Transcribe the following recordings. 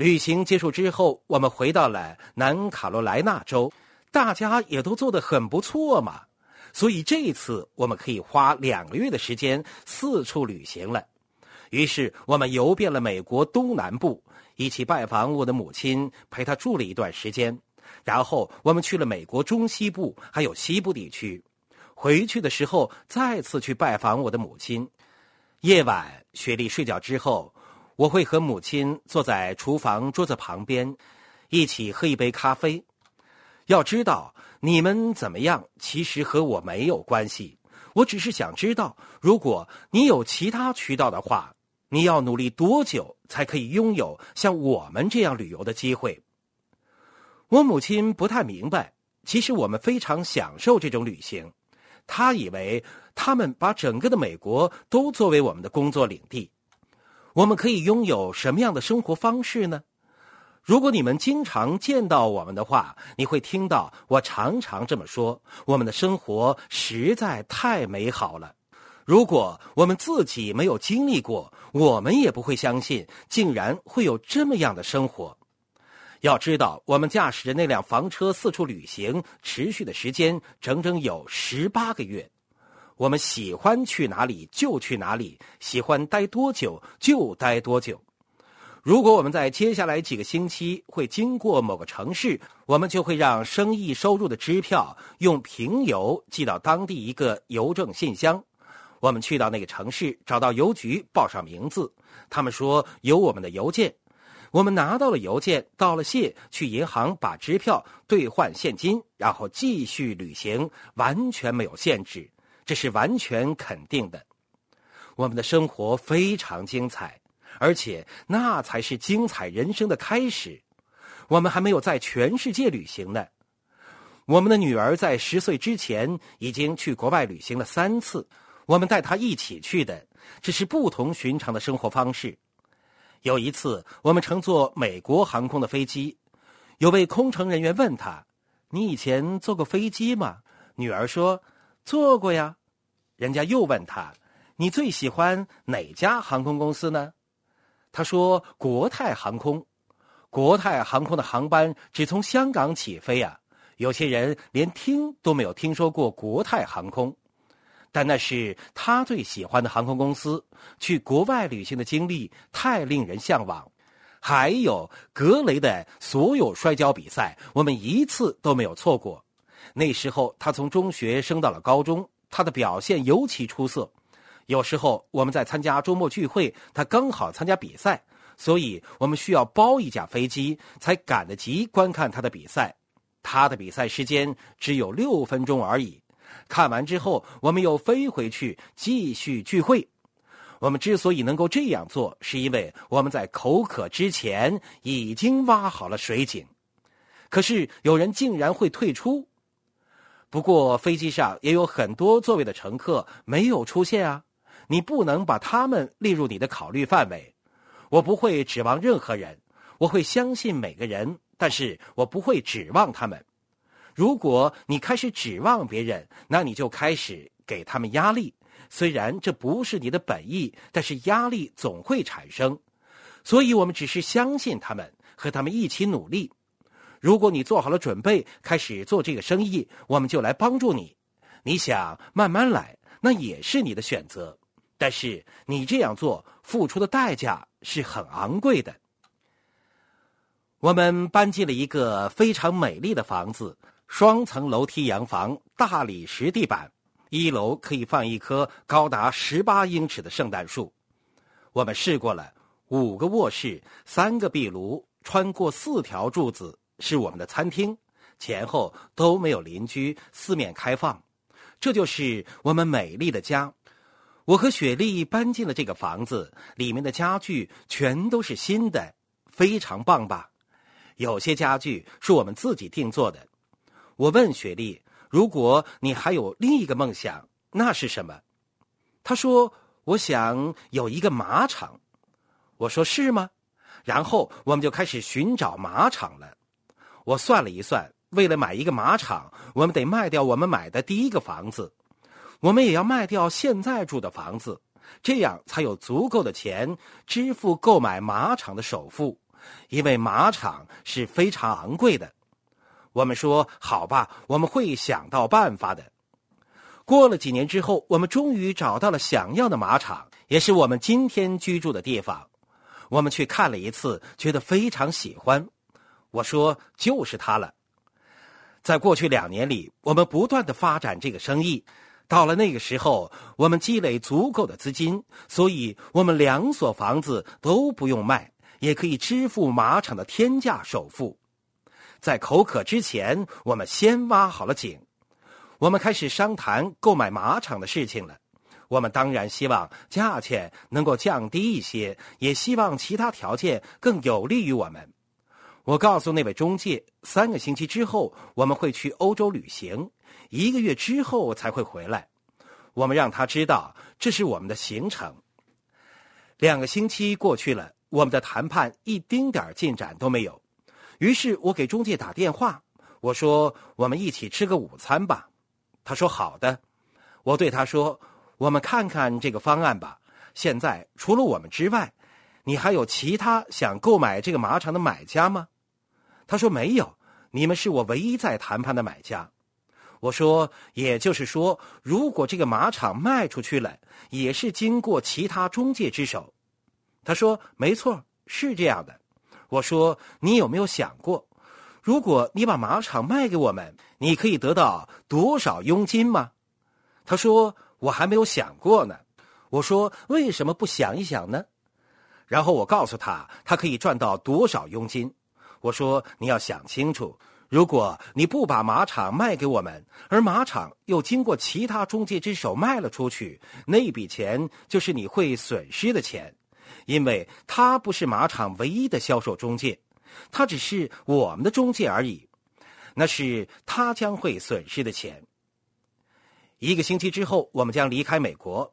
旅行结束之后，我们回到了南卡罗来纳州，大家也都做得很不错嘛。所以这一次我们可以花两个月的时间四处旅行了。于是我们游遍了美国东南部，一起拜访我的母亲，陪她住了一段时间。然后我们去了美国中西部，还有西部地区。回去的时候，再次去拜访我的母亲。夜晚，雪莉睡觉之后。我会和母亲坐在厨房桌子旁边，一起喝一杯咖啡。要知道，你们怎么样，其实和我没有关系。我只是想知道，如果你有其他渠道的话，你要努力多久才可以拥有像我们这样旅游的机会？我母亲不太明白，其实我们非常享受这种旅行。她以为他们把整个的美国都作为我们的工作领地。我们可以拥有什么样的生活方式呢？如果你们经常见到我们的话，你会听到我常常这么说：我们的生活实在太美好了。如果我们自己没有经历过，我们也不会相信竟然会有这么样的生活。要知道，我们驾驶着那辆房车四处旅行，持续的时间整整有十八个月。我们喜欢去哪里就去哪里，喜欢待多久就待多久。如果我们在接下来几个星期会经过某个城市，我们就会让生意收入的支票用平邮寄到当地一个邮政信箱。我们去到那个城市，找到邮局，报上名字，他们说有我们的邮件。我们拿到了邮件，道了谢，去银行把支票兑换现金，然后继续旅行，完全没有限制。这是完全肯定的，我们的生活非常精彩，而且那才是精彩人生的开始。我们还没有在全世界旅行呢。我们的女儿在十岁之前已经去国外旅行了三次，我们带她一起去的，这是不同寻常的生活方式。有一次，我们乘坐美国航空的飞机，有位空乘人员问他：“你以前坐过飞机吗？”女儿说：“坐过呀。”人家又问他：“你最喜欢哪家航空公司呢？”他说：“国泰航空。”国泰航空的航班只从香港起飞啊，有些人连听都没有听说过国泰航空，但那是他最喜欢的航空公司。去国外旅行的经历太令人向往。还有格雷的所有摔跤比赛，我们一次都没有错过。那时候他从中学升到了高中。他的表现尤其出色，有时候我们在参加周末聚会，他刚好参加比赛，所以我们需要包一架飞机才赶得及观看他的比赛。他的比赛时间只有六分钟而已，看完之后我们又飞回去继续聚会。我们之所以能够这样做，是因为我们在口渴之前已经挖好了水井。可是有人竟然会退出。不过飞机上也有很多座位的乘客没有出现啊，你不能把他们列入你的考虑范围。我不会指望任何人，我会相信每个人，但是我不会指望他们。如果你开始指望别人，那你就开始给他们压力。虽然这不是你的本意，但是压力总会产生。所以我们只是相信他们，和他们一起努力。如果你做好了准备，开始做这个生意，我们就来帮助你。你想慢慢来，那也是你的选择。但是你这样做付出的代价是很昂贵的。我们搬进了一个非常美丽的房子，双层楼梯洋房，大理石地板，一楼可以放一棵高达十八英尺的圣诞树。我们试过了五个卧室，三个壁炉，穿过四条柱子。是我们的餐厅，前后都没有邻居，四面开放，这就是我们美丽的家。我和雪莉搬进了这个房子，里面的家具全都是新的，非常棒吧？有些家具是我们自己定做的。我问雪莉：“如果你还有另一个梦想，那是什么？”她说：“我想有一个马场。”我说：“是吗？”然后我们就开始寻找马场了。我算了一算，为了买一个马场，我们得卖掉我们买的第一个房子，我们也要卖掉现在住的房子，这样才有足够的钱支付购买马场的首付。因为马场是非常昂贵的。我们说好吧，我们会想到办法的。过了几年之后，我们终于找到了想要的马场，也是我们今天居住的地方。我们去看了一次，觉得非常喜欢。我说就是他了。在过去两年里，我们不断的发展这个生意。到了那个时候，我们积累足够的资金，所以我们两所房子都不用卖，也可以支付马场的天价首付。在口渴之前，我们先挖好了井。我们开始商谈购买马场的事情了。我们当然希望价钱能够降低一些，也希望其他条件更有利于我们。我告诉那位中介，三个星期之后我们会去欧洲旅行。一个月之后才会回来，我们让他知道这是我们的行程。两个星期过去了，我们的谈判一丁点进展都没有。于是我给中介打电话，我说：“我们一起吃个午餐吧。”他说：“好的。”我对他说：“我们看看这个方案吧。现在除了我们之外，你还有其他想购买这个马场的买家吗？”他说：“没有，你们是我唯一在谈判的买家。”我说，也就是说，如果这个马场卖出去了，也是经过其他中介之手。他说：“没错，是这样的。”我说：“你有没有想过，如果你把马场卖给我们，你可以得到多少佣金吗？”他说：“我还没有想过呢。”我说：“为什么不想一想呢？”然后我告诉他，他可以赚到多少佣金。我说：“你要想清楚。”如果你不把马场卖给我们，而马场又经过其他中介之手卖了出去，那笔钱就是你会损失的钱，因为他不是马场唯一的销售中介，他只是我们的中介而已，那是他将会损失的钱。一个星期之后，我们将离开美国。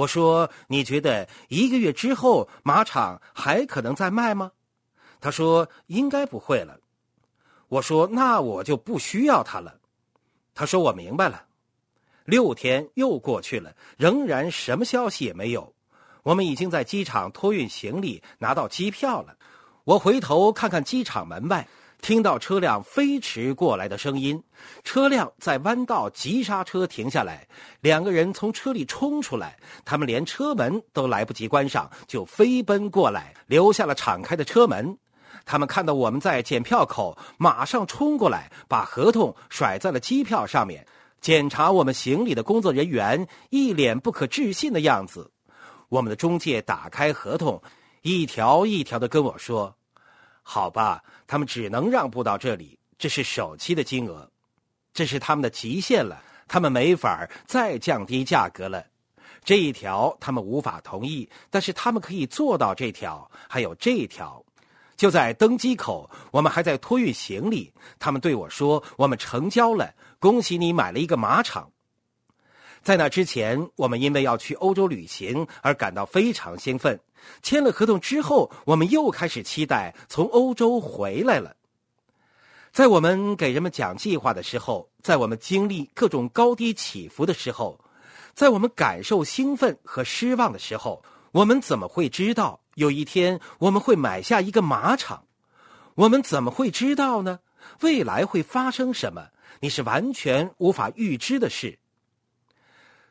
我说：“你觉得一个月之后马场还可能再卖吗？”他说：“应该不会了。”我说：“那我就不需要他了。”他说：“我明白了。”六天又过去了，仍然什么消息也没有。我们已经在机场托运行李，拿到机票了。我回头看看机场门外，听到车辆飞驰过来的声音。车辆在弯道急刹车停下来，两个人从车里冲出来，他们连车门都来不及关上，就飞奔过来，留下了敞开的车门。他们看到我们在检票口，马上冲过来，把合同甩在了机票上面。检查我们行李的工作人员一脸不可置信的样子。我们的中介打开合同，一条一条的跟我说：“好吧，他们只能让步到这里，这是首期的金额，这是他们的极限了，他们没法再降低价格了。这一条他们无法同意，但是他们可以做到这条，还有这一条。”就在登机口，我们还在托运行李。他们对我说：“我们成交了，恭喜你买了一个马场。”在那之前，我们因为要去欧洲旅行而感到非常兴奋。签了合同之后，我们又开始期待从欧洲回来了。在我们给人们讲计划的时候，在我们经历各种高低起伏的时候，在我们感受兴奋和失望的时候，我们怎么会知道？有一天我们会买下一个马场，我们怎么会知道呢？未来会发生什么？你是完全无法预知的事。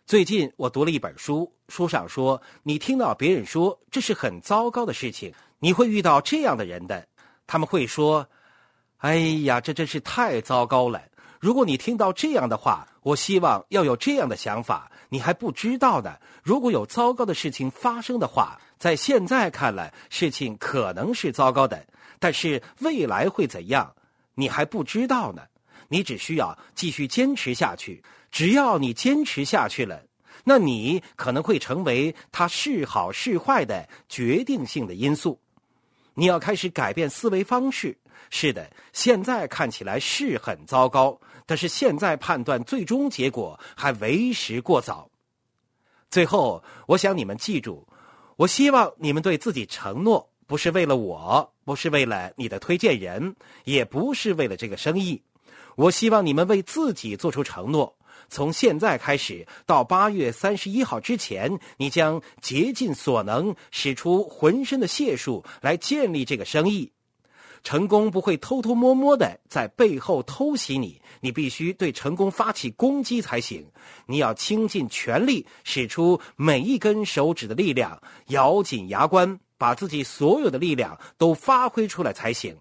最近我读了一本书，书上说，你听到别人说这是很糟糕的事情，你会遇到这样的人的，他们会说：“哎呀，这真是太糟糕了。”如果你听到这样的话，我希望要有这样的想法。你还不知道呢。如果有糟糕的事情发生的话，在现在看来，事情可能是糟糕的，但是未来会怎样，你还不知道呢。你只需要继续坚持下去。只要你坚持下去了，那你可能会成为他是好是坏的决定性的因素。你要开始改变思维方式。是的，现在看起来是很糟糕，但是现在判断最终结果还为时过早。最后，我想你们记住，我希望你们对自己承诺，不是为了我，不是为了你的推荐人，也不是为了这个生意。我希望你们为自己做出承诺，从现在开始到八月三十一号之前，你将竭尽所能，使出浑身的解数来建立这个生意。成功不会偷偷摸摸的在背后偷袭你，你必须对成功发起攻击才行。你要倾尽全力，使出每一根手指的力量，咬紧牙关，把自己所有的力量都发挥出来才行。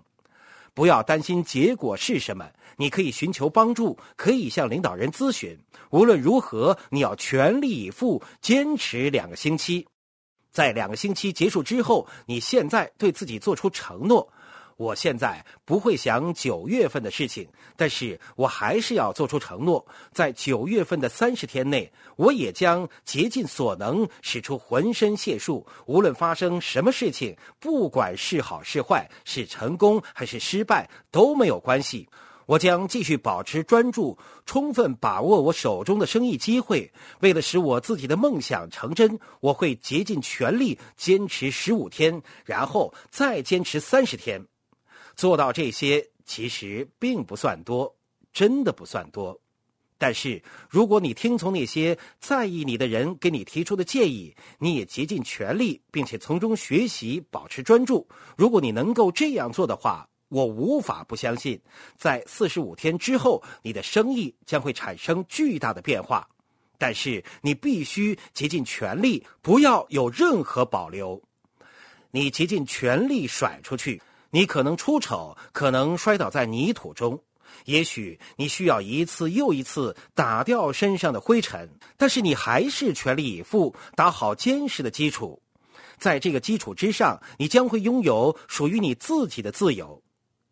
不要担心结果是什么，你可以寻求帮助，可以向领导人咨询。无论如何，你要全力以赴，坚持两个星期。在两个星期结束之后，你现在对自己做出承诺。我现在不会想九月份的事情，但是我还是要做出承诺，在九月份的三十天内，我也将竭尽所能，使出浑身解数。无论发生什么事情，不管是好是坏，是成功还是失败都没有关系。我将继续保持专注，充分把握我手中的生意机会。为了使我自己的梦想成真，我会竭尽全力坚持十五天，然后再坚持三十天。做到这些其实并不算多，真的不算多。但是如果你听从那些在意你的人给你提出的建议，你也竭尽全力，并且从中学习，保持专注。如果你能够这样做的话，我无法不相信，在四十五天之后，你的生意将会产生巨大的变化。但是你必须竭尽全力，不要有任何保留。你竭尽全力甩出去。你可能出丑，可能摔倒在泥土中，也许你需要一次又一次打掉身上的灰尘，但是你还是全力以赴打好坚实的基础。在这个基础之上，你将会拥有属于你自己的自由。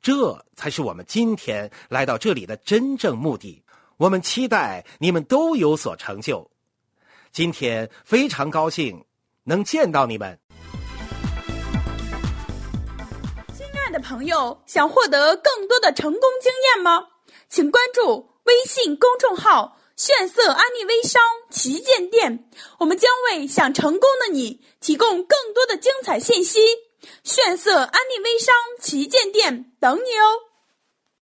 这才是我们今天来到这里的真正目的。我们期待你们都有所成就。今天非常高兴能见到你们。亲爱的朋友，想获得更多的成功经验吗？请关注微信公众号“炫色安利微商旗舰店”，我们将为想成功的你提供更多的精彩信息。炫色安利微商旗舰店等你哦。